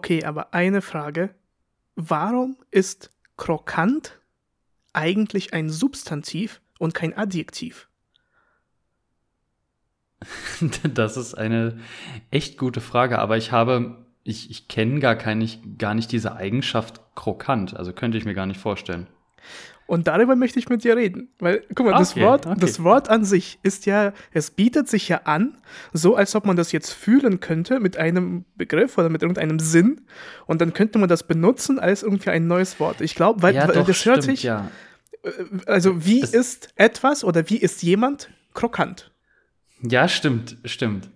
Okay, aber eine Frage. Warum ist krokant eigentlich ein Substantiv und kein Adjektiv? Das ist eine echt gute Frage, aber ich habe, ich, ich kenne gar, gar nicht diese Eigenschaft krokant, also könnte ich mir gar nicht vorstellen. Und darüber möchte ich mit dir reden. Weil, guck mal, okay, das, Wort, okay. das Wort an sich ist ja, es bietet sich ja an, so als ob man das jetzt fühlen könnte mit einem Begriff oder mit irgendeinem Sinn. Und dann könnte man das benutzen als irgendwie ein neues Wort. Ich glaube, weil, ja, weil doch, das hört sich. Ja. Äh, also, wie es ist etwas oder wie ist jemand krokant? Ja, stimmt, stimmt.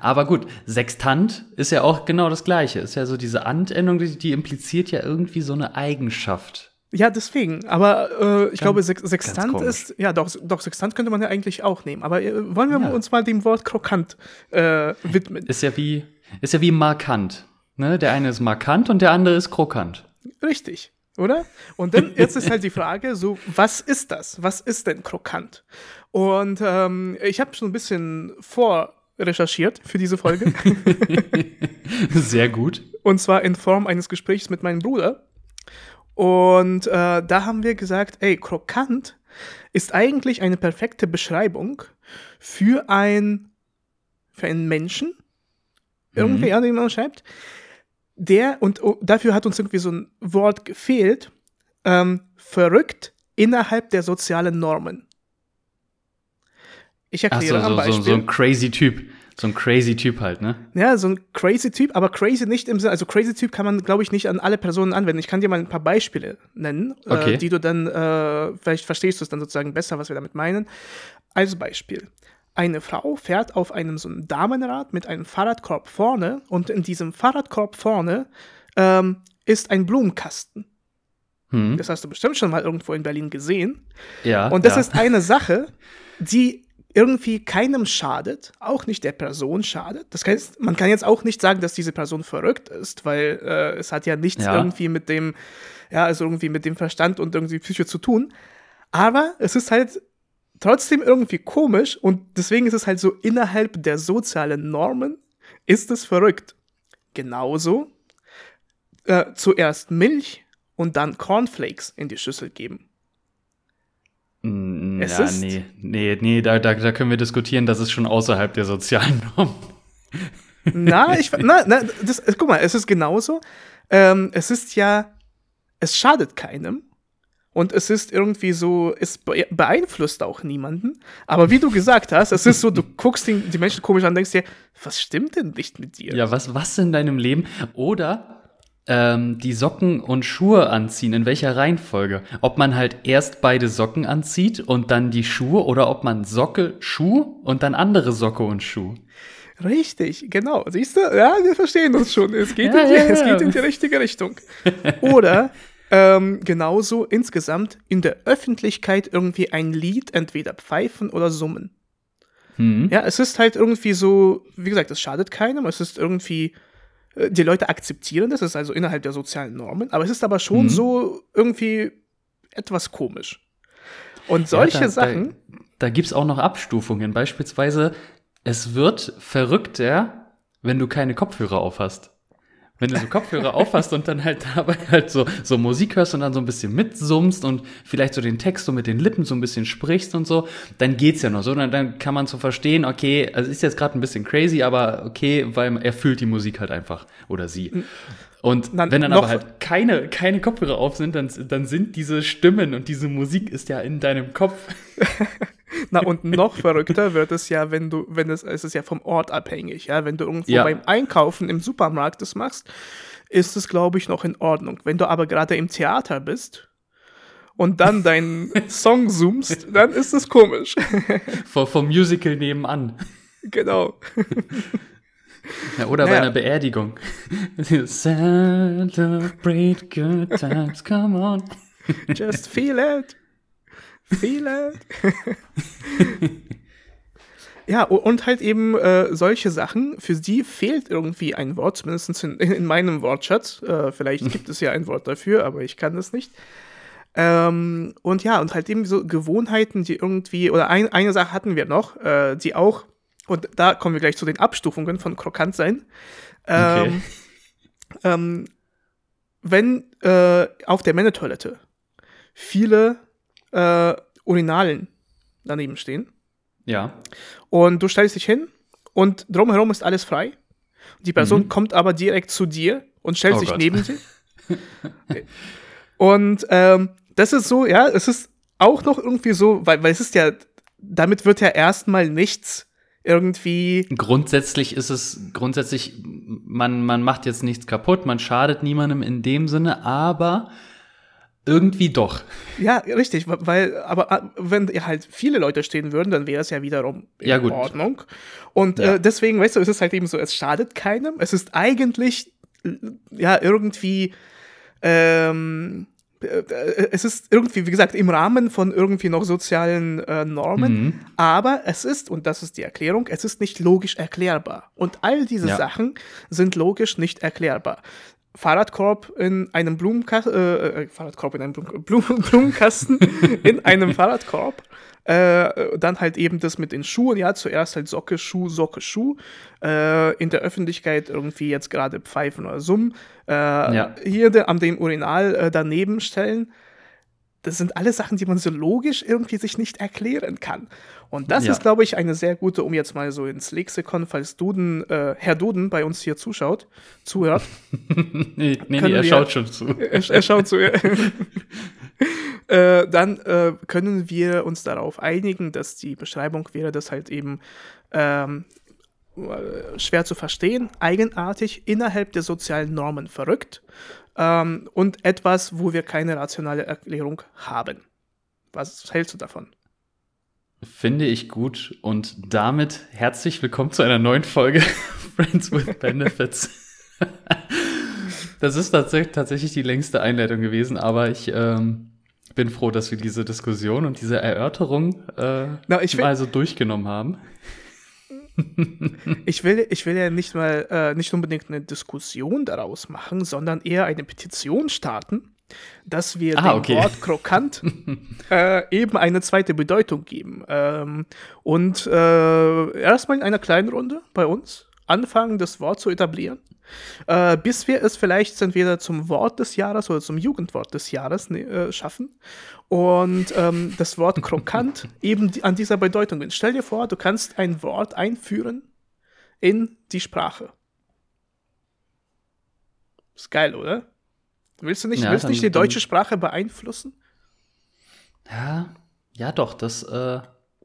Aber gut, Sextant ist ja auch genau das Gleiche. Ist ja so diese Antendung, die, die impliziert ja irgendwie so eine Eigenschaft. Ja, deswegen. Aber äh, ich ganz, glaube, Sex Sextant ist, ja, doch, doch, Sextant könnte man ja eigentlich auch nehmen. Aber äh, wollen wir ja. uns mal dem Wort krokant äh, widmen? Ist ja wie, ist ja wie markant. Ne? Der eine ist markant und der andere ist krokant. Richtig, oder? Und dann, jetzt ist halt die Frage, so, was ist das? Was ist denn krokant? Und ähm, ich habe schon ein bisschen vorrecherchiert für diese Folge. Sehr gut. Und zwar in Form eines Gesprächs mit meinem Bruder. Und äh, da haben wir gesagt, ey, krokant ist eigentlich eine perfekte Beschreibung für ein für einen Menschen, irgendwie, mhm. ja, den man schreibt, der, und oh, dafür hat uns irgendwie so ein Wort gefehlt, ähm, verrückt innerhalb der sozialen Normen. Ich erkläre so, am Beispiel. So, so ein crazy Typ. So ein crazy Typ halt, ne? Ja, so ein crazy Typ, aber crazy nicht im Sinne, also crazy Typ kann man, glaube ich, nicht an alle Personen anwenden. Ich kann dir mal ein paar Beispiele nennen, äh, okay. äh, die du dann, äh, vielleicht verstehst du es dann sozusagen besser, was wir damit meinen. Als Beispiel. Eine Frau fährt auf einem so einem Damenrad mit einem Fahrradkorb vorne und in diesem Fahrradkorb vorne ähm, ist ein Blumenkasten. Hm. Das hast du bestimmt schon mal irgendwo in Berlin gesehen. Ja. Und das ja. ist eine Sache, die irgendwie keinem schadet, auch nicht der Person schadet. Das heißt, man kann jetzt auch nicht sagen, dass diese Person verrückt ist, weil äh, es hat ja nichts ja. irgendwie mit dem, ja, also irgendwie mit dem Verstand und irgendwie Psyche zu tun. Aber es ist halt trotzdem irgendwie komisch und deswegen ist es halt so innerhalb der sozialen Normen ist es verrückt. Genauso äh, zuerst Milch und dann Cornflakes in die Schüssel geben. Ja, ist nee, nee, nee, da, da, da können wir diskutieren, das ist schon außerhalb der sozialen Norm. Na, ich, na, na, das, guck mal, es ist genauso. Ähm, es ist ja, es schadet keinem. Und es ist irgendwie so, es beeinflusst auch niemanden. Aber wie du gesagt hast, es ist so, du guckst die, die Menschen komisch an und denkst dir, was stimmt denn nicht mit dir? Ja, was, was in deinem Leben? Oder ähm, die Socken und Schuhe anziehen, in welcher Reihenfolge. Ob man halt erst beide Socken anzieht und dann die Schuhe oder ob man Socke, Schuh und dann andere Socke und Schuh. Richtig, genau. Siehst du? Ja, wir verstehen uns schon. Es geht, ja, in, die, ja, ja. es geht in die richtige Richtung. Oder ähm, genauso insgesamt in der Öffentlichkeit irgendwie ein Lied entweder pfeifen oder summen. Mhm. Ja, es ist halt irgendwie so, wie gesagt, es schadet keinem, es ist irgendwie die Leute akzeptieren das, ist also innerhalb der sozialen Normen, aber es ist aber schon mhm. so irgendwie etwas komisch. Und solche ja, da, Sachen. Da, da gibt es auch noch Abstufungen. Beispielsweise, es wird verrückter, wenn du keine Kopfhörer auf hast wenn du so Kopfhörer aufhast und dann halt dabei halt so, so Musik hörst und dann so ein bisschen mitsummst und vielleicht so den Text so mit den Lippen so ein bisschen sprichst und so, dann geht's ja noch so. Dann, dann kann man so verstehen, okay, also ist jetzt gerade ein bisschen crazy, aber okay, weil er fühlt die Musik halt einfach oder sie. Und dann wenn dann aber halt keine, keine Kopfhörer auf sind, dann, dann sind diese Stimmen und diese Musik ist ja in deinem Kopf. Na, und noch verrückter wird es ja, wenn du, wenn es, es ist ja vom Ort abhängig, ja, wenn du irgendwo ja. beim Einkaufen im Supermarkt das machst, ist es, glaube ich, noch in Ordnung. Wenn du aber gerade im Theater bist und dann deinen Song zoomst, dann ist es komisch. Vor, vom Musical nebenan. Genau. Ja, oder naja. bei einer Beerdigung. Celebrate good times, come on. Just feel it. Fehler. ja, und halt eben äh, solche Sachen, für die fehlt irgendwie ein Wort, zumindest in, in meinem Wortschatz. Äh, vielleicht gibt es ja ein Wort dafür, aber ich kann das nicht. Ähm, und ja, und halt eben so Gewohnheiten, die irgendwie, oder ein, eine Sache hatten wir noch, äh, die auch, und da kommen wir gleich zu den Abstufungen von Krokant sein. Ähm, okay. ähm, wenn äh, auf der Männertoilette viele äh, Urinalen daneben stehen. Ja. Und du stellst dich hin und drumherum ist alles frei. Die Person mhm. kommt aber direkt zu dir und stellt oh sich Gott. neben dich. und ähm, das ist so, ja, es ist auch noch irgendwie so, weil, weil es ist ja, damit wird ja erstmal nichts irgendwie. Grundsätzlich ist es, grundsätzlich, man, man macht jetzt nichts kaputt, man schadet niemandem in dem Sinne, aber irgendwie doch. Ja, richtig, weil, aber äh, wenn halt viele Leute stehen würden, dann wäre es ja wiederum in ja, Ordnung. Und ja. äh, deswegen, weißt du, es ist halt eben so, es schadet keinem. Es ist eigentlich, ja, irgendwie, ähm, äh, es ist irgendwie, wie gesagt, im Rahmen von irgendwie noch sozialen äh, Normen, mhm. aber es ist, und das ist die Erklärung, es ist nicht logisch erklärbar. Und all diese ja. Sachen sind logisch nicht erklärbar. Fahrradkorb in einem Blumenkasten, äh, äh, Fahrradkorb in einem Blum Blum Blumenkasten, in einem Fahrradkorb. Äh, dann halt eben das mit den Schuhen, ja, zuerst halt Socke, Schuh, Socke, Schuh. Äh, in der Öffentlichkeit irgendwie jetzt gerade pfeifen oder summen. Äh, ja. Hier de, am dem Urinal äh, daneben stellen das sind alles Sachen, die man so logisch irgendwie sich nicht erklären kann. Und das ja. ist, glaube ich, eine sehr gute, um jetzt mal so ins Lexikon, falls Duden, äh, Herr Duden bei uns hier zuschaut, zuhört. nee, nee, nee er schaut schon zu. Er, er schaut zu. äh, dann äh, können wir uns darauf einigen, dass die Beschreibung wäre, dass halt eben ähm, äh, schwer zu verstehen, eigenartig, innerhalb der sozialen Normen verrückt ähm, und etwas, wo wir keine rationale Erklärung haben. Was hältst du davon? Finde ich gut und damit herzlich willkommen zu einer neuen Folge Friends with Benefits. das ist tatsächlich die längste Einleitung gewesen, aber ich ähm, bin froh, dass wir diese Diskussion und diese Erörterung äh, Na, mal so durchgenommen haben ich, will, ich will ja nicht mal äh, nicht unbedingt eine Diskussion daraus machen, sondern eher eine Petition starten, dass wir ah, dem okay. Wort krokant äh, eben eine zweite Bedeutung geben. Ähm, und äh, erstmal in einer kleinen Runde bei uns anfangen, das Wort zu etablieren. Äh, bis wir es vielleicht entweder zum Wort des Jahres oder zum Jugendwort des Jahres ne, äh, schaffen und ähm, das Wort krokant eben an dieser Bedeutung bin. Stell dir vor, du kannst ein Wort einführen in die Sprache. Ist geil, oder? Willst du nicht, ja, willst dann, nicht die deutsche dann, Sprache beeinflussen? Ja, ja doch, das, äh,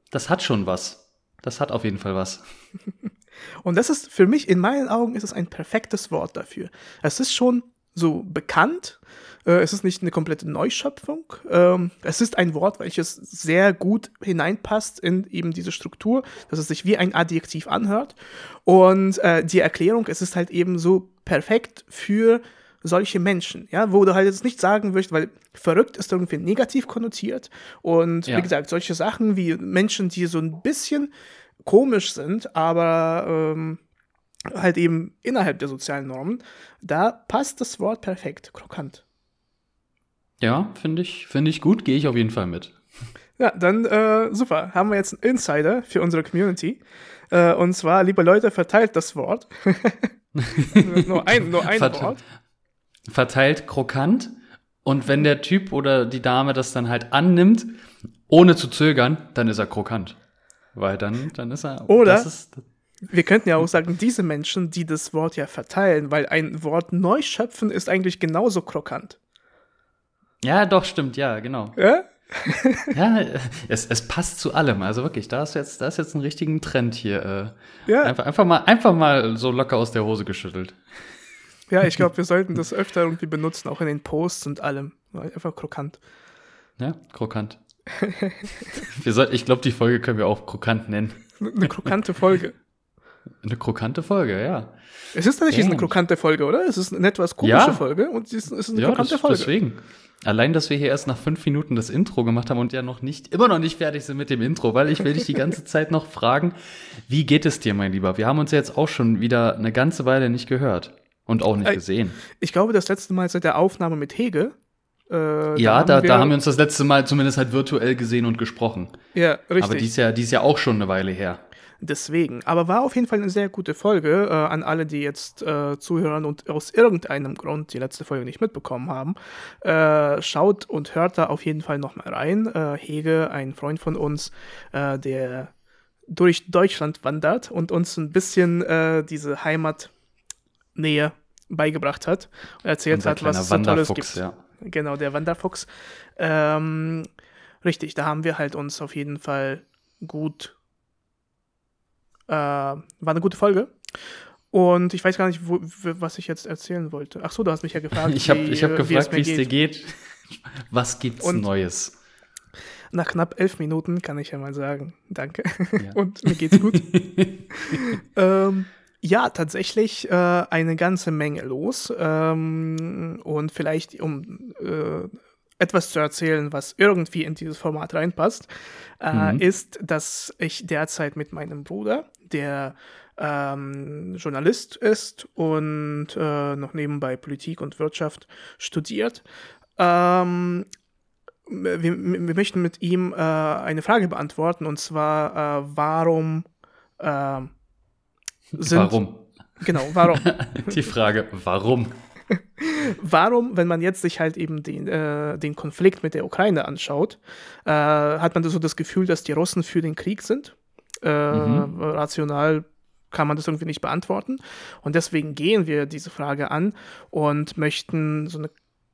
das hat schon was. Das hat auf jeden Fall was. Und das ist für mich, in meinen Augen, ist es ein perfektes Wort dafür. Es ist schon so bekannt. Äh, es ist nicht eine komplette Neuschöpfung. Ähm, es ist ein Wort, welches sehr gut hineinpasst in eben diese Struktur, dass es sich wie ein Adjektiv anhört. Und äh, die Erklärung, es ist halt eben so perfekt für solche Menschen, ja, wo du halt jetzt nicht sagen wirst, weil verrückt ist irgendwie negativ konnotiert und ja. wie gesagt, solche Sachen wie Menschen, die so ein bisschen komisch sind, aber ähm, halt eben innerhalb der sozialen Normen, da passt das Wort perfekt, krokant. Ja, finde ich, finde ich gut, gehe ich auf jeden Fall mit. Ja, dann äh, super. Haben wir jetzt einen Insider für unsere Community. Äh, und zwar, liebe Leute, verteilt das Wort. nur ein, nur ein Vert Wort. Verteilt krokant. Und wenn der Typ oder die Dame das dann halt annimmt, ohne zu zögern, dann ist er krokant. Weil dann, dann ist er. Oder ist, wir könnten ja auch sagen, diese Menschen, die das Wort ja verteilen, weil ein Wort neu schöpfen ist eigentlich genauso krokant. Ja, doch, stimmt, ja, genau. Ja? ja, es, es passt zu allem. Also wirklich, da ist jetzt, da ist jetzt ein richtigen Trend hier. Äh, ja. Einfach, einfach, mal, einfach mal so locker aus der Hose geschüttelt. Ja, ich glaube, wir sollten das öfter irgendwie benutzen, auch in den Posts und allem. Einfach krokant. Ja, krokant. sollten, ich glaube, die Folge können wir auch krokant nennen. Eine krokante Folge. Eine krokante Folge, ja. Es ist nicht eine krokante Folge, oder? Es ist eine etwas komische ja. Folge und es ist, eine ja, krokante das, Folge. Deswegen. Allein, dass wir hier erst nach fünf Minuten das Intro gemacht haben und ja noch nicht, immer noch nicht fertig sind mit dem Intro, weil ich will dich die ganze Zeit noch fragen, wie geht es dir, mein Lieber? Wir haben uns jetzt auch schon wieder eine ganze Weile nicht gehört und auch nicht gesehen. Ich glaube, das letzte Mal seit der Aufnahme mit Hege Äh, ja, da, haben, da, wir, da haben wir uns das letzte Mal zumindest halt virtuell gesehen und gesprochen. Ja, richtig. Aber die ist ja, die ist ja auch schon eine Weile her. Deswegen. Aber war auf jeden Fall eine sehr gute Folge äh, an alle, die jetzt äh, zuhören und aus irgendeinem Grund die letzte Folge nicht mitbekommen haben. Äh, schaut und hört da auf jeden Fall nochmal rein. Äh, Hege, ein Freund von uns, äh, der durch Deutschland wandert und uns ein bisschen äh, diese Heimatnähe beigebracht hat und erzählt Unser hat, was es so Tolles gibt. Ja. Genau, der Wanderfuchs. Ähm, richtig, da haben wir halt uns auf jeden Fall gut. Äh, war eine gute Folge. Und ich weiß gar nicht, wo, was ich jetzt erzählen wollte. Ach so, du hast mich ja gefragt. ich habe hab gefragt, wie es dir geht. Was gibt's Und Neues? Nach knapp elf Minuten kann ich ja mal sagen, danke. Ja. Und mir geht's gut. ähm, ja, tatsächlich äh, eine ganze Menge los. Ähm, und vielleicht, um äh, etwas zu erzählen, was irgendwie in dieses Format reinpasst, äh, mhm. ist, dass ich derzeit mit meinem Bruder, der ähm, Journalist ist und äh, noch nebenbei Politik und Wirtschaft studiert, ähm, wir, wir, möchten mit ihm äh, eine Frage beantworten und zwar, äh, warum äh, sind, warum? Genau, warum? Die Frage, warum? warum, wenn man jetzt sich halt eben den, äh, den Konflikt mit der Ukraine anschaut, äh, hat man so das Gefühl, dass die Russen für den Krieg sind? Äh, mhm. Rational kann man das irgendwie nicht beantworten. Und deswegen gehen wir diese Frage an und möchten so eine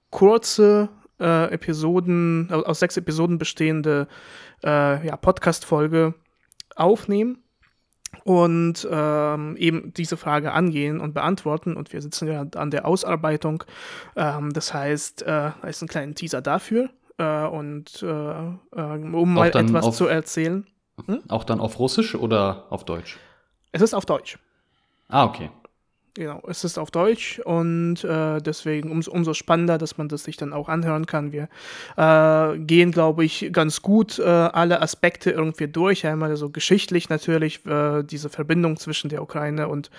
kurze äh, Episoden, aus sechs Episoden bestehende äh, ja, Podcast-Folge aufnehmen und ähm, eben diese Frage angehen und beantworten. Und wir sitzen ja an der Ausarbeitung. Ähm, das heißt, äh, da ist ein kleiner Teaser dafür. Äh, und äh, äh um mal etwas auf, zu erzählen. Hm? Auch dann auf Russisch oder auf Deutsch? Es ist auf Deutsch. Ah, okay. Genau, es ist auf Deutsch und äh, deswegen um, umso spannender, dass man das sich dann auch anhören kann. Wir äh, gehen, glaube ich, ganz gut äh, alle Aspekte irgendwie durch. Einmal so geschichtlich natürlich äh, diese Verbindung zwischen der Ukraine und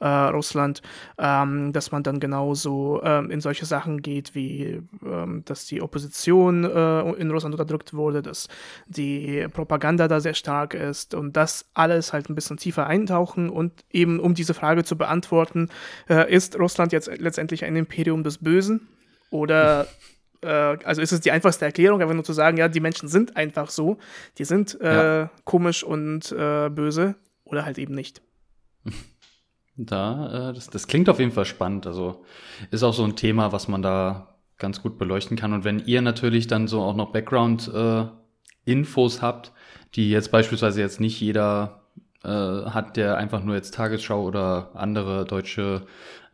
äh, Russland, ähm, dass man dann genauso ähm, in solche Sachen geht, wie ähm, dass die Opposition äh, in Russland unterdrückt wurde, dass die Propaganda da sehr stark ist und das alles halt ein bisschen tiefer eintauchen und eben um diese Frage zu beantworten, äh, ist Russland jetzt letztendlich ein Imperium des Bösen? Oder äh, also ist es die einfachste Erklärung, einfach nur zu sagen, ja, die Menschen sind einfach so, die sind äh, ja. komisch und äh, böse oder halt eben nicht. Da, äh, das, das klingt auf jeden Fall spannend. Also ist auch so ein Thema, was man da ganz gut beleuchten kann. Und wenn ihr natürlich dann so auch noch Background-Infos habt, die jetzt beispielsweise jetzt nicht jeder äh, hat, der einfach nur jetzt Tagesschau oder andere deutsche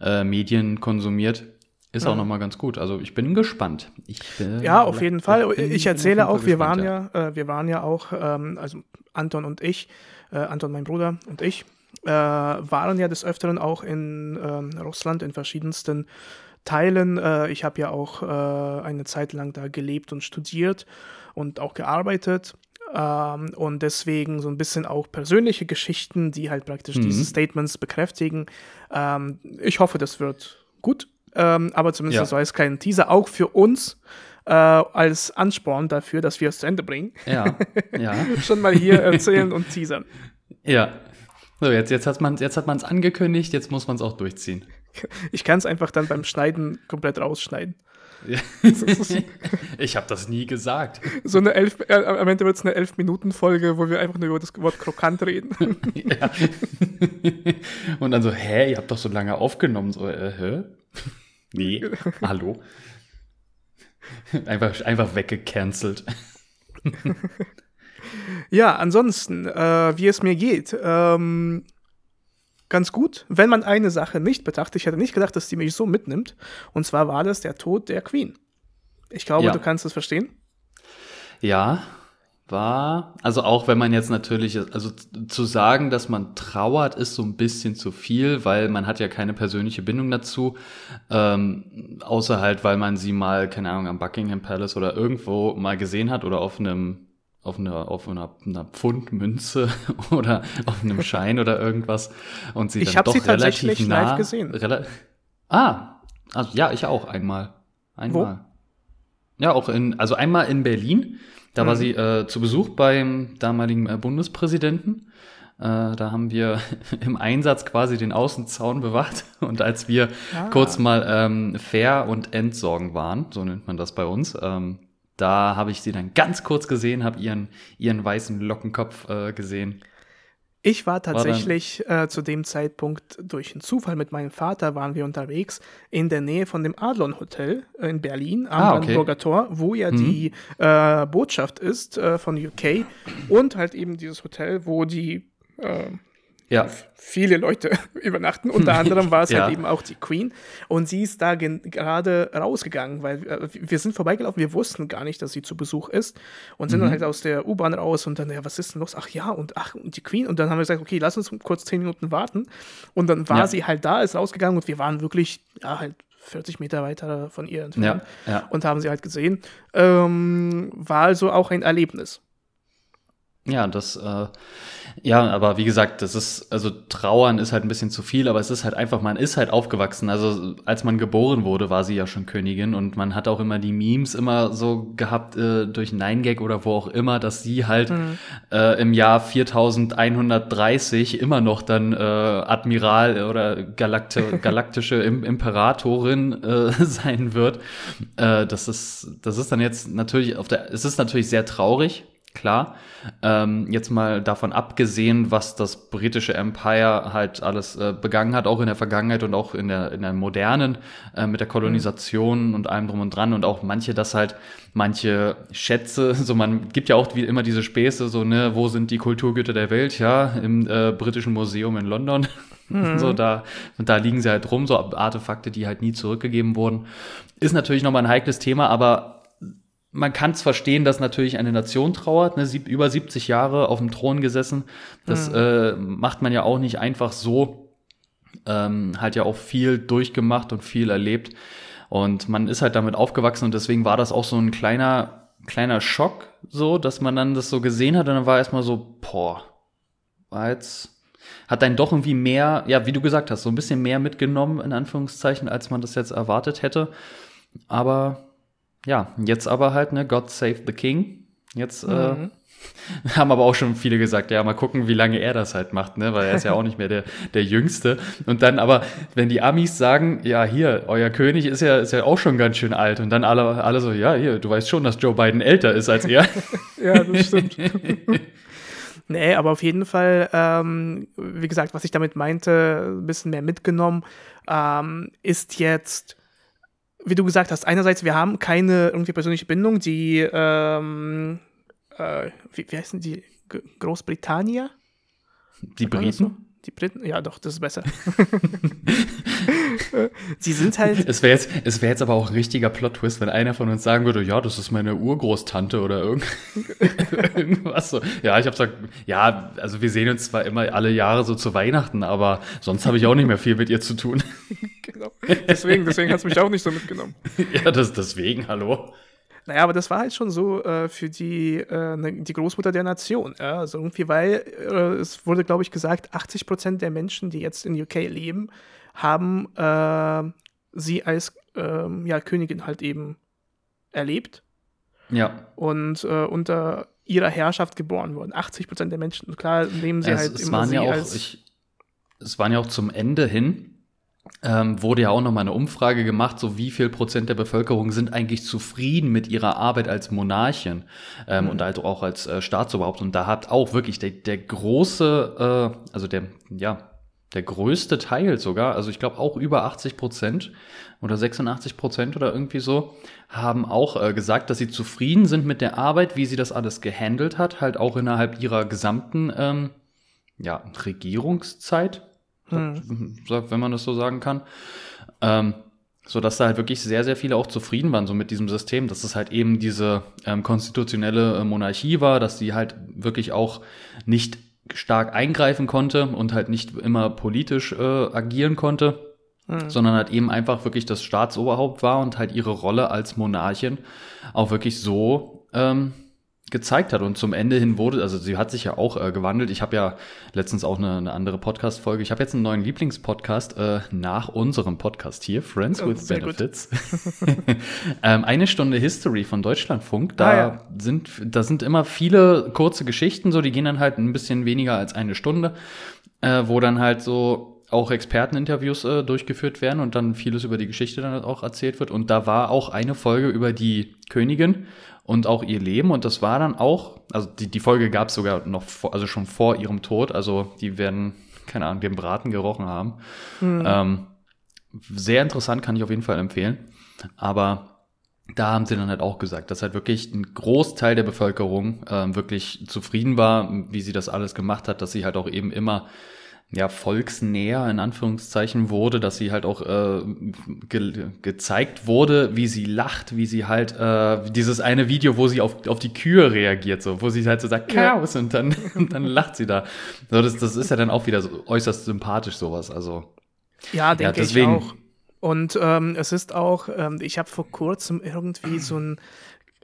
äh, Medien konsumiert, ist ja. auch nochmal ganz gut. Also ich bin gespannt. Ich, äh, ja, auf jeden Fall. Ich erzähle auch, wir waren ja, ja äh, wir waren ja auch, ähm, also Anton und ich, äh, Anton, mein Bruder und ich, waren ja des Öfteren auch in ähm, Russland in verschiedensten Teilen. Ich habe ja auch eine Zeit lang da gelebt und studiert und auch gearbeitet. Ähm, und deswegen so ein bisschen auch persönliche Geschichten, die halt praktisch mhm. diese Statements bekräftigen. Ähm, ich hoffe, das wird gut. Ähm, aber zumindest ja. so als kleinen Teaser auch für uns äh, als Ansporn dafür, dass wir es zu Ende bringen. Ja, ja. Schon mal hier erzählen und teasern. Ja. So, jetzt, jetzt hat man es jetzt hat man's angekündigt, jetzt muss man es auch durchziehen. Ich kann es einfach dann beim Schneiden komplett rausschneiden. ich habe das nie gesagt. So eine elf, äh, am Ende wird es eine elf Minuten Folge, wo wir einfach nur über das Wort krokant reden. ja. Und dann so, hä, ihr habt doch so lange aufgenommen, so, äh, hä? Nee, hallo. Einfach, einfach weggecancelt. ja, ansonsten, äh, wie es mir geht. Ähm, ganz gut, wenn man eine Sache nicht betrachtet. Ich hätte nicht gedacht, dass die mich so mitnimmt. Und zwar war das der Tod der Queen. Ich glaube, ja. du kannst es verstehen. Ja, war, also auch wenn man jetzt natürlich, also zu sagen, dass man trauert, ist so ein bisschen zu viel, weil man hat ja keine persönliche Bindung dazu, ähm, außer halt, weil man sie mal, keine Ahnung, am Buckingham Palace oder irgendwo mal gesehen hat oder auf einem auf einer, auf einer, einer Pfundmünze oder auf einem Schein oder irgendwas und sie ich dann doch sie relativ nah. Live gesehen. Rela ah, also ja, ich auch einmal. Einmal. Ja, auch in, also einmal in Berlin, da mhm. war sie äh, zu Besuch beim damaligen äh, Bundespräsidenten. Äh, da haben wir im Einsatz quasi den Außenzaun bewacht. Und als wir ah. kurz mal ähm, fair und entsorgen waren, so nennt man das bei uns, ähm, da habe ich sie dann ganz kurz gesehen, habe ihren, ihren weißen Lockenkopf äh, gesehen. Ich war tatsächlich war äh, zu dem Zeitpunkt durch einen Zufall mit meinem Vater waren wir unterwegs in der Nähe von dem Adlon Hotel in Berlin am ah, okay. Brandenburger Tor, wo ja mhm. die äh, Botschaft ist äh, von UK und halt eben dieses Hotel, wo die äh, ja. viele Leute übernachten. Unter anderem war es halt ja. halt eben auch die Queen. Und sie ist da gerade rausgegangen, weil äh, wir sind vorbeigelaufen, wir wussten gar nicht, dass sie zu Besuch ist und sind mhm. dann halt aus der U-Bahn raus und dann, ja, was ist denn los? Ach ja, und ach, und die Queen. Und dann haben wir gesagt, okay, lass uns kurz zehn Minuten warten. Und dann war ja. sie halt da, ist rausgegangen und wir waren wirklich, ja, halt 40 Meter weiter von ihr entfernt ja, ja. und haben sie halt gesehen. Ähm, war also auch ein Erlebnis. Ja, das, äh, ja, aber wie gesagt, das ist, also trauern ist halt ein bisschen zu viel, aber es ist halt einfach, man ist halt aufgewachsen. Also als man geboren wurde, war sie ja schon Königin und man hat auch immer die Memes immer so gehabt äh, durch Nine Gag oder wo auch immer, dass sie halt mhm. äh, im Jahr 4130 immer noch dann äh, Admiral oder Galakti galaktische Imperatorin äh, sein wird. Äh, das ist, das ist dann jetzt natürlich auf der, es ist natürlich sehr traurig klar. Ähm, jetzt mal davon abgesehen, was das britische Empire halt alles äh, begangen hat, auch in der Vergangenheit und auch in der, in der modernen, äh, mit der Kolonisation mhm. und allem drum und dran und auch manche, das halt manche Schätze, so man gibt ja auch wie immer diese Späße, so, ne, wo sind die Kulturgüter der Welt, ja, im äh, britischen Museum in London. Mhm. So, da, da liegen sie halt rum, so Artefakte, die halt nie zurückgegeben wurden. Ist natürlich nochmal ein heikles Thema, aber man kann es verstehen, dass natürlich eine Nation trauert, ne, sieb, über 70 Jahre auf dem Thron gesessen. Das mhm. äh, macht man ja auch nicht einfach so. Ähm, halt ja auch viel durchgemacht und viel erlebt. Und man ist halt damit aufgewachsen und deswegen war das auch so ein kleiner, kleiner Schock, so, dass man dann das so gesehen hat und dann war erstmal so, boah, war jetzt, hat dann doch irgendwie mehr, ja, wie du gesagt hast, so ein bisschen mehr mitgenommen, in Anführungszeichen, als man das jetzt erwartet hätte. Aber ja, jetzt aber halt, ne, God Save the King. Jetzt äh, mhm. äh, haben aber auch schon viele gesagt, ja, mal gucken, wie lange er das halt macht, ne, weil er ist ja auch nicht mehr der, der Jüngste. Und dann aber, wenn die Amis sagen, ja, hier, euer König ist ja, ist ja auch schon ganz schön alt. Und dann alle, alle so, ja, hier, du weißt schon, dass Joe Biden älter ist als er. ja, das stimmt. Nee, aber auf jeden Fall, ähm, wie gesagt, was ich damit meinte, ein bisschen mehr mitgenommen, ähm, ist jetzt wie du gesagt hast, einerseits, wir haben keine irgendwie persönliche Bindung, die, ähm, äh, wie, wie heißen die? G Großbritannier? Die Briten? Die Briten? Ja, doch, das ist besser. Sie sind halt. Es wäre jetzt, es wär jetzt aber auch ein richtiger Plot-Twist, wenn einer von uns sagen würde: Ja, das ist meine Urgroßtante oder irgend irgendwas so. Ja, ich habe gesagt: Ja, also wir sehen uns zwar immer alle Jahre so zu Weihnachten, aber sonst habe ich auch nicht mehr viel mit ihr zu tun. genau. Deswegen, deswegen hat es mich auch nicht so mitgenommen. ja, das, deswegen, hallo. Naja, aber das war halt schon so äh, für die, äh, ne, die Großmutter der Nation. Ja? Also irgendwie, weil äh, es wurde, glaube ich, gesagt, 80 Prozent der Menschen, die jetzt in UK leben, haben äh, sie als ähm, ja, Königin halt eben erlebt. Ja. Und äh, unter ihrer Herrschaft geboren worden. 80 Prozent der Menschen. Klar nehmen sie es, halt es immer waren sie ja auch, als ich, Es waren ja auch zum Ende hin ähm, wurde ja auch nochmal eine Umfrage gemacht, so wie viel Prozent der Bevölkerung sind eigentlich zufrieden mit ihrer Arbeit als Monarchin ähm, mhm. und also auch als äh, Staatsoberhaupt. Und da hat auch wirklich der, der große, äh, also der, ja, der größte Teil sogar, also ich glaube auch über 80 Prozent oder 86 Prozent oder irgendwie so, haben auch äh, gesagt, dass sie zufrieden sind mit der Arbeit, wie sie das alles gehandelt hat, halt auch innerhalb ihrer gesamten ähm, ja, Regierungszeit hm. wenn man das so sagen kann. Ähm, so dass da halt wirklich sehr, sehr viele auch zufrieden waren, so mit diesem System, dass es halt eben diese ähm, konstitutionelle äh, Monarchie war, dass sie halt wirklich auch nicht stark eingreifen konnte und halt nicht immer politisch äh, agieren konnte, mhm. sondern halt eben einfach wirklich das Staatsoberhaupt war und halt ihre Rolle als Monarchin auch wirklich so ähm, gezeigt hat. Und zum Ende hin wurde, also sie hat sich ja auch äh, gewandelt. Ich habe ja letztens auch eine, eine andere Podcast-Folge. Ich habe jetzt einen neuen Lieblingspodcast äh, nach unserem Podcast hier, Friends oh, with Benefits. ähm, eine Stunde History von Deutschlandfunk. Da ah, ja. sind, da sind immer viele kurze Geschichten, so die gehen dann halt ein bisschen weniger als eine Stunde, äh, wo dann halt so auch Experteninterviews äh, durchgeführt werden und dann vieles über die Geschichte dann halt auch erzählt wird. Und da war auch eine Folge über die Königin und auch ihr Leben. Und das war dann auch, also die, die Folge gab es sogar noch, vor, also schon vor ihrem Tod. Also die werden, keine Ahnung, den Braten gerochen haben. Mhm. Ähm, sehr interessant, kann ich auf jeden Fall empfehlen. Aber da haben sie dann halt auch gesagt, dass halt wirklich ein Großteil der Bevölkerung ähm, wirklich zufrieden war, wie sie das alles gemacht hat, dass sie halt auch eben immer ja, volksnäher in Anführungszeichen wurde, dass sie halt auch äh, ge gezeigt wurde, wie sie lacht, wie sie halt äh, dieses eine Video, wo sie auf, auf die Kühe reagiert, so, wo sie halt so sagt, Chaos und dann, und dann lacht sie da. So, das, das ist ja dann auch wieder so äußerst sympathisch, sowas. Also. Ja, denke ja, deswegen. ich auch. Und ähm, es ist auch, ähm, ich habe vor kurzem irgendwie so ein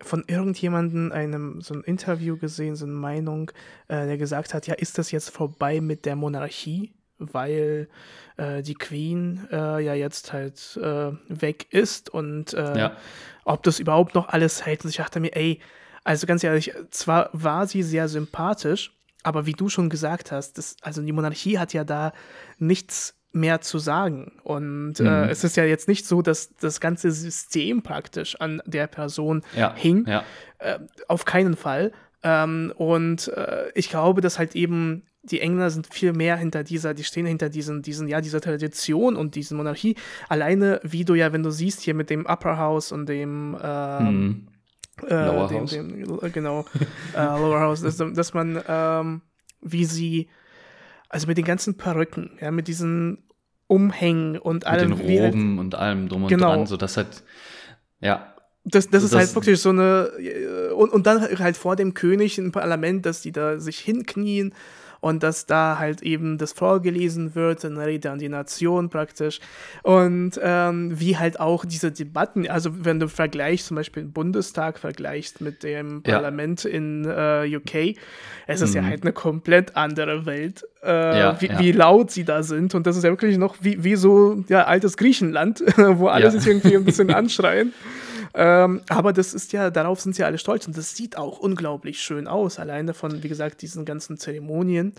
von irgendjemandem einem so ein Interview gesehen, so eine Meinung, äh, der gesagt hat, ja, ist das jetzt vorbei mit der Monarchie, weil äh, die Queen äh, ja jetzt halt äh, weg ist und äh, ja. ob das überhaupt noch alles hält. Und ich dachte mir, ey, also ganz ehrlich, zwar war sie sehr sympathisch, aber wie du schon gesagt hast, das, also die Monarchie hat ja da nichts mehr zu sagen. Und äh, mhm. äh, es ist ja jetzt nicht so, dass das ganze System praktisch an der Person ja, hing. Ja. Äh, auf keinen Fall. Ähm, und äh, ich glaube, dass halt eben die Engländer sind viel mehr hinter dieser, die stehen hinter diesen, diesen, ja, dieser Tradition und diesen Monarchie. Alleine, wie du ja, wenn du siehst hier mit dem Upper House und dem ähm, mhm. Äh, Lower dem, House. Dem, genau, äh, Lower House, dass, dass man, ähm, wie sie also mit den ganzen Perücken, ja, mit diesen Umhängen und allem. Mit den Roben halt, und allem drum und genau. dran, so das halt, ja. Das, das, das ist halt wirklich so eine, und, und dann halt vor dem König im Parlament, dass die da sich hinknien und dass da halt eben das vorgelesen wird, eine Rede an die Nation praktisch. Und ähm, wie halt auch diese Debatten, also wenn du vergleichst, zum Beispiel den Bundestag vergleichst mit dem ja. Parlament in äh, UK, es ist mhm. ja halt eine komplett andere Welt, äh, ja, wie, ja. wie, laut sie da sind. Und das ist ja wirklich noch wie, wie so ja, altes Griechenland, wo alle sich irgendwie ein bisschen anschreien. Ähm, aber das ist ja, darauf sind sie alle stolz und das sieht auch unglaublich schön aus, alleine von, wie gesagt, diesen ganzen Zeremonien.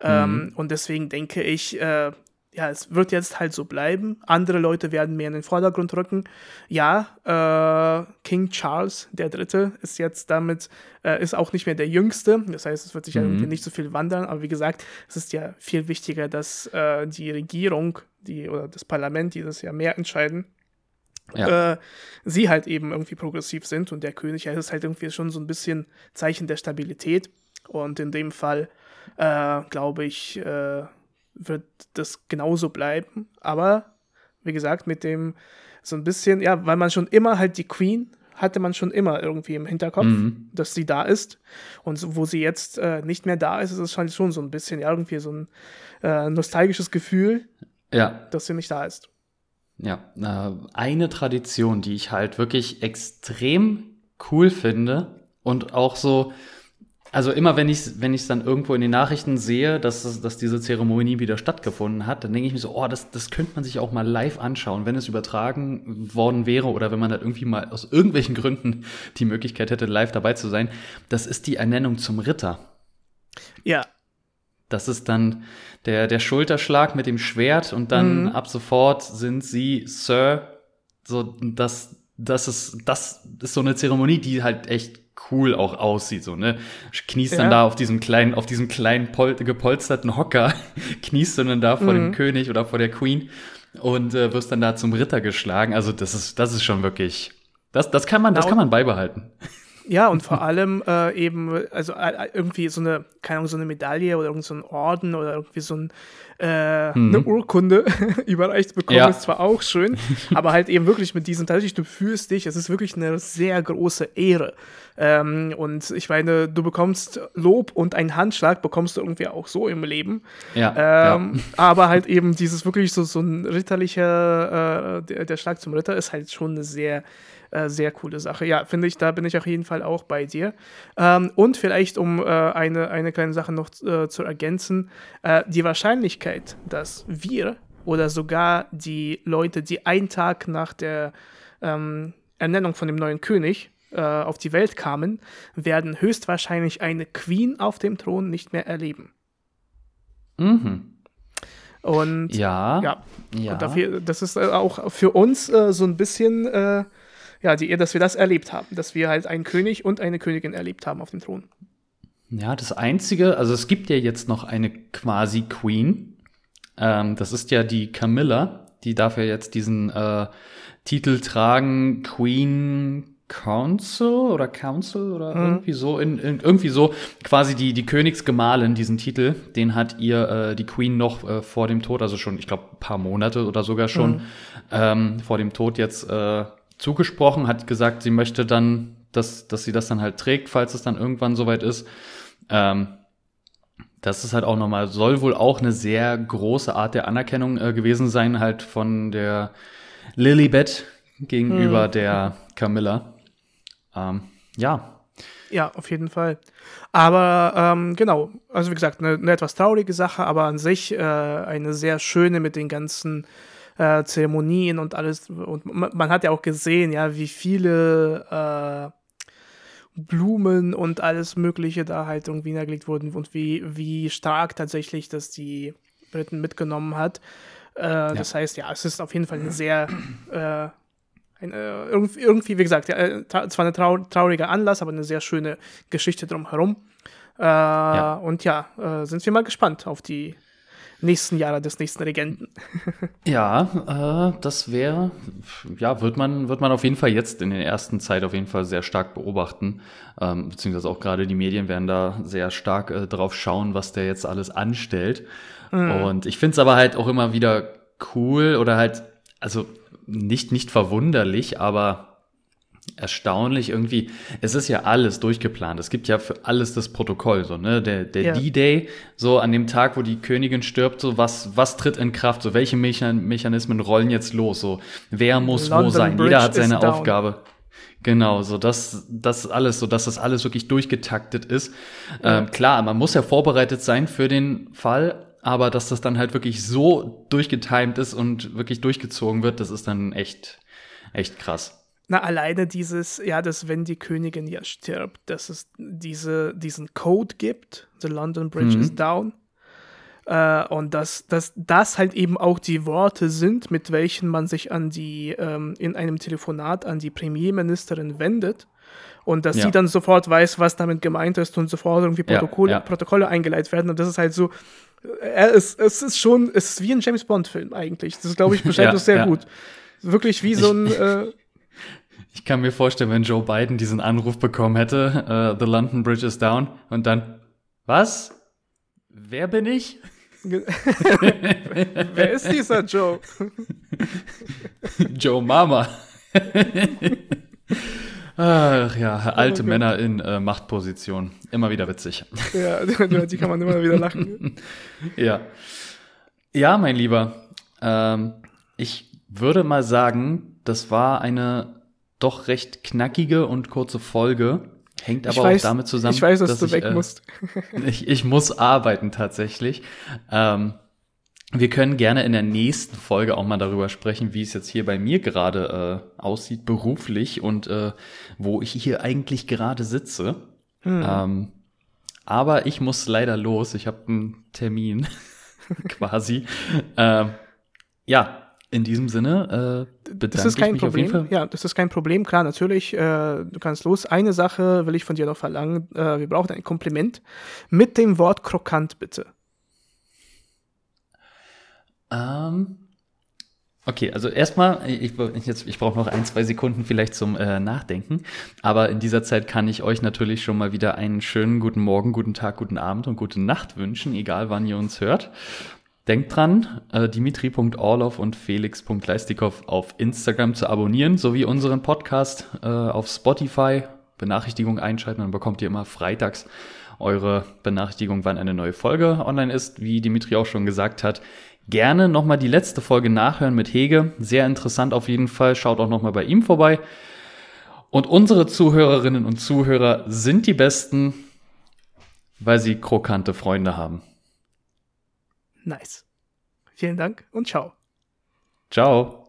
Ähm, mhm. Und deswegen denke ich, äh, ja, es wird jetzt halt so bleiben. Andere Leute werden mehr in den Vordergrund rücken. Ja, äh, King Charles der Dritte ist jetzt damit, äh, ist auch nicht mehr der Jüngste. Das heißt, es wird sich mhm. ja nicht so viel wandern. Aber wie gesagt, es ist ja viel wichtiger, dass äh, die Regierung, die oder das Parlament, die das ja mehr entscheiden, ja. äh, sie halt eben irgendwie progressiv sind und der König ja, ist halt irgendwie schon so ein bisschen Zeichen der Stabilität. Und in dem Fall, äh, glaube ich, äh, wird das genauso bleiben. Aber wie gesagt, mit dem so ein bisschen, ja, weil man schon immer halt die Queen hatte man schon immer irgendwie im Hinterkopf, mhm. dass sie da ist. Und so, wo sie jetzt äh, nicht mehr da ist, ist es halt schon so ein bisschen ja, irgendwie so ein äh, nostalgisches Gefühl, ja. dass sie nicht da ist. Ja, äh, eine Tradition, die ich halt wirklich extrem cool finde und auch so, also immer wenn ich wenn ich dann irgendwo in den Nachrichten sehe, dass, dass diese Zeremonie wieder stattgefunden hat, dann denke ich mir so, oh, das, das könnte man sich auch mal live anschauen, wenn es übertragen worden wäre oder wenn man halt irgendwie mal aus irgendwelchen Gründen die Möglichkeit hätte, live dabei zu sein. Das ist die Ernennung zum Ritter. Ja, das ist dann der, der Schulterschlag mit dem Schwert und dann mhm. ab sofort sind sie Sir. So, das, das ist, das ist so eine Zeremonie, die halt echt cool auch aussieht, so, ne? Kniest ja. dann da auf diesem kleinen, auf diesem kleinen Pol gepolsterten Hocker, kniest du dann da vor mhm. dem König oder vor der Queen und äh, wirst dann da zum Ritter geschlagen. Also, das ist, das ist schon wirklich, das, das kann man, das kann man beibehalten. Ja, und vor allem äh, eben, also äh, irgendwie so eine, keine Ahnung, so eine Medaille oder irgend so ein Orden oder irgendwie so ein, äh, mhm. eine Urkunde überreicht bekommen, ja. ist zwar auch schön, aber halt eben wirklich mit diesem, tatsächlich, du fühlst dich, es ist wirklich eine sehr große Ehre. Ähm, und ich meine, du bekommst Lob und einen Handschlag bekommst du irgendwie auch so im Leben. Ja. Ähm, ja. Aber halt eben dieses wirklich so, so ein ritterlicher, äh, der, der Schlag zum Ritter ist halt schon eine sehr äh, sehr coole Sache. Ja, finde ich, da bin ich auf jeden Fall auch bei dir. Ähm, und vielleicht, um äh, eine, eine kleine Sache noch äh, zu ergänzen, äh, die Wahrscheinlichkeit, dass wir oder sogar die Leute, die einen Tag nach der ähm, Ernennung von dem neuen König äh, auf die Welt kamen, werden höchstwahrscheinlich eine Queen auf dem Thron nicht mehr erleben. Mhm. Und ja, ja. ja. Und dafür, das ist auch für uns äh, so ein bisschen, äh, ja, die, dass wir das erlebt haben, dass wir halt einen König und eine Königin erlebt haben auf dem Thron. Ja, das Einzige, also es gibt ja jetzt noch eine quasi Queen. Ähm, das ist ja die Camilla. Die darf ja jetzt diesen äh, Titel tragen, Queen Council oder Council oder mhm. irgendwie so in, in, irgendwie so quasi die die Königsgemahlin diesen Titel den hat ihr äh, die Queen noch äh, vor dem Tod also schon ich glaube paar Monate oder sogar schon mhm. ähm, vor dem Tod jetzt äh, zugesprochen hat gesagt sie möchte dann dass dass sie das dann halt trägt falls es dann irgendwann soweit ist ähm, das ist halt auch nochmal, soll wohl auch eine sehr große Art der Anerkennung äh, gewesen sein, halt von der Lilibet gegenüber mhm. der Camilla. Ähm, ja. Ja, auf jeden Fall. Aber ähm, genau, also wie gesagt, eine, eine, etwas traurige Sache, aber an sich äh, eine sehr schöne mit den ganzen äh, Zeremonien und alles. Und man, hat ja auch gesehen, ja, wie viele äh, Blumen und alles Mögliche da halt irgendwie niedergelegt wurden und wie, wie stark tatsächlich das die Briten mitgenommen hat. Äh, ja. Das heißt, ja, es ist auf jeden Fall eine sehr äh, ein, äh, irgendwie, irgendwie, wie gesagt, ja, äh, zwar ein trau trauriger Anlass, aber eine sehr schöne Geschichte drumherum. Äh, ja. Und ja, äh, sind wir mal gespannt auf die nächsten Jahre des nächsten Regenten. ja, äh, das wäre, ja, wird man, wird man auf jeden Fall jetzt in der ersten Zeit auf jeden Fall sehr stark beobachten. Ähm, beziehungsweise auch gerade die Medien werden da sehr stark äh, drauf schauen, was der jetzt alles anstellt. Mhm. Und ich finde es aber halt auch immer wieder cool oder halt, also nicht, nicht verwunderlich, aber erstaunlich irgendwie. Es ist ja alles durchgeplant. Es gibt ja für alles das Protokoll, so, ne? Der, der ja. D-Day, so an dem Tag, wo die Königin stirbt, so was, was tritt in Kraft, so welche Mechanismen rollen jetzt los, so wer muss London wo sein. Bridge Jeder hat seine Aufgabe. Genau, so das, das alles, so dass das alles wirklich durchgetaktet ist. Ja. Ähm, klar, man muss ja vorbereitet sein für den Fall, aber dass das dann halt wirklich so durchgetimt ist und wirklich durchgezogen wird, das ist dann echt, echt krass. Na, alleine dieses, ja, dass wenn die Königin ja stirbt, dass es diese, diesen Code gibt, The London Bridge mhm. is down. Äh, und dass, dass das halt eben auch die Worte sind, mit welchen man sich an die, ähm, in einem Telefonat an die Premierministerin wendet. Und dass ja. sie dann sofort weiß, was damit gemeint ist und sofort irgendwie Protokolle, ja, ja. Protokolle eingeleitet werden. Und das ist halt so, äh, es, es ist schon, es ist wie ein James Bond-Film eigentlich. Das, glaube ich, beschreibt das sehr gut. Wirklich wie so ein. Äh, ich kann mir vorstellen, wenn Joe Biden diesen Anruf bekommen hätte, uh, The London Bridge is down, und dann, was? Wer bin ich? Wer ist dieser Joe? Joe Mama. Ach ja, alte okay. Männer in äh, Machtposition. Immer wieder witzig. Ja, die kann man immer wieder lachen. ja. Ja, mein Lieber. Ähm, ich würde mal sagen, das war eine doch recht knackige und kurze Folge. Hängt aber weiß, auch damit zusammen. Ich weiß, dass, dass du ich, weg äh, musst. ich, ich muss arbeiten tatsächlich. Ähm, wir können gerne in der nächsten Folge auch mal darüber sprechen, wie es jetzt hier bei mir gerade äh, aussieht, beruflich und äh, wo ich hier eigentlich gerade sitze. Hm. Ähm, aber ich muss leider los. Ich habe einen Termin quasi. ähm, ja, in diesem Sinne äh, bedanke das ist kein ich mich Problem. auf jeden Fall. Ja, das ist kein Problem. Klar, natürlich, äh, du kannst los. Eine Sache will ich von dir noch verlangen. Äh, wir brauchen ein Kompliment mit dem Wort krokant, bitte. Ähm, okay, also erstmal, ich, ich, ich brauche noch ein, zwei Sekunden vielleicht zum äh, Nachdenken. Aber in dieser Zeit kann ich euch natürlich schon mal wieder einen schönen guten Morgen, guten Tag, guten Abend und gute Nacht wünschen, egal wann ihr uns hört. Denkt dran, äh, dimitri.orlov und felix.leistikow auf Instagram zu abonnieren, sowie unseren Podcast äh, auf Spotify. Benachrichtigung einschalten, dann bekommt ihr immer freitags eure Benachrichtigung, wann eine neue Folge online ist. Wie Dimitri auch schon gesagt hat, gerne nochmal die letzte Folge nachhören mit Hege. Sehr interessant auf jeden Fall. Schaut auch nochmal bei ihm vorbei. Und unsere Zuhörerinnen und Zuhörer sind die besten, weil sie krokante Freunde haben. Nice. Vielen Dank und ciao. Ciao.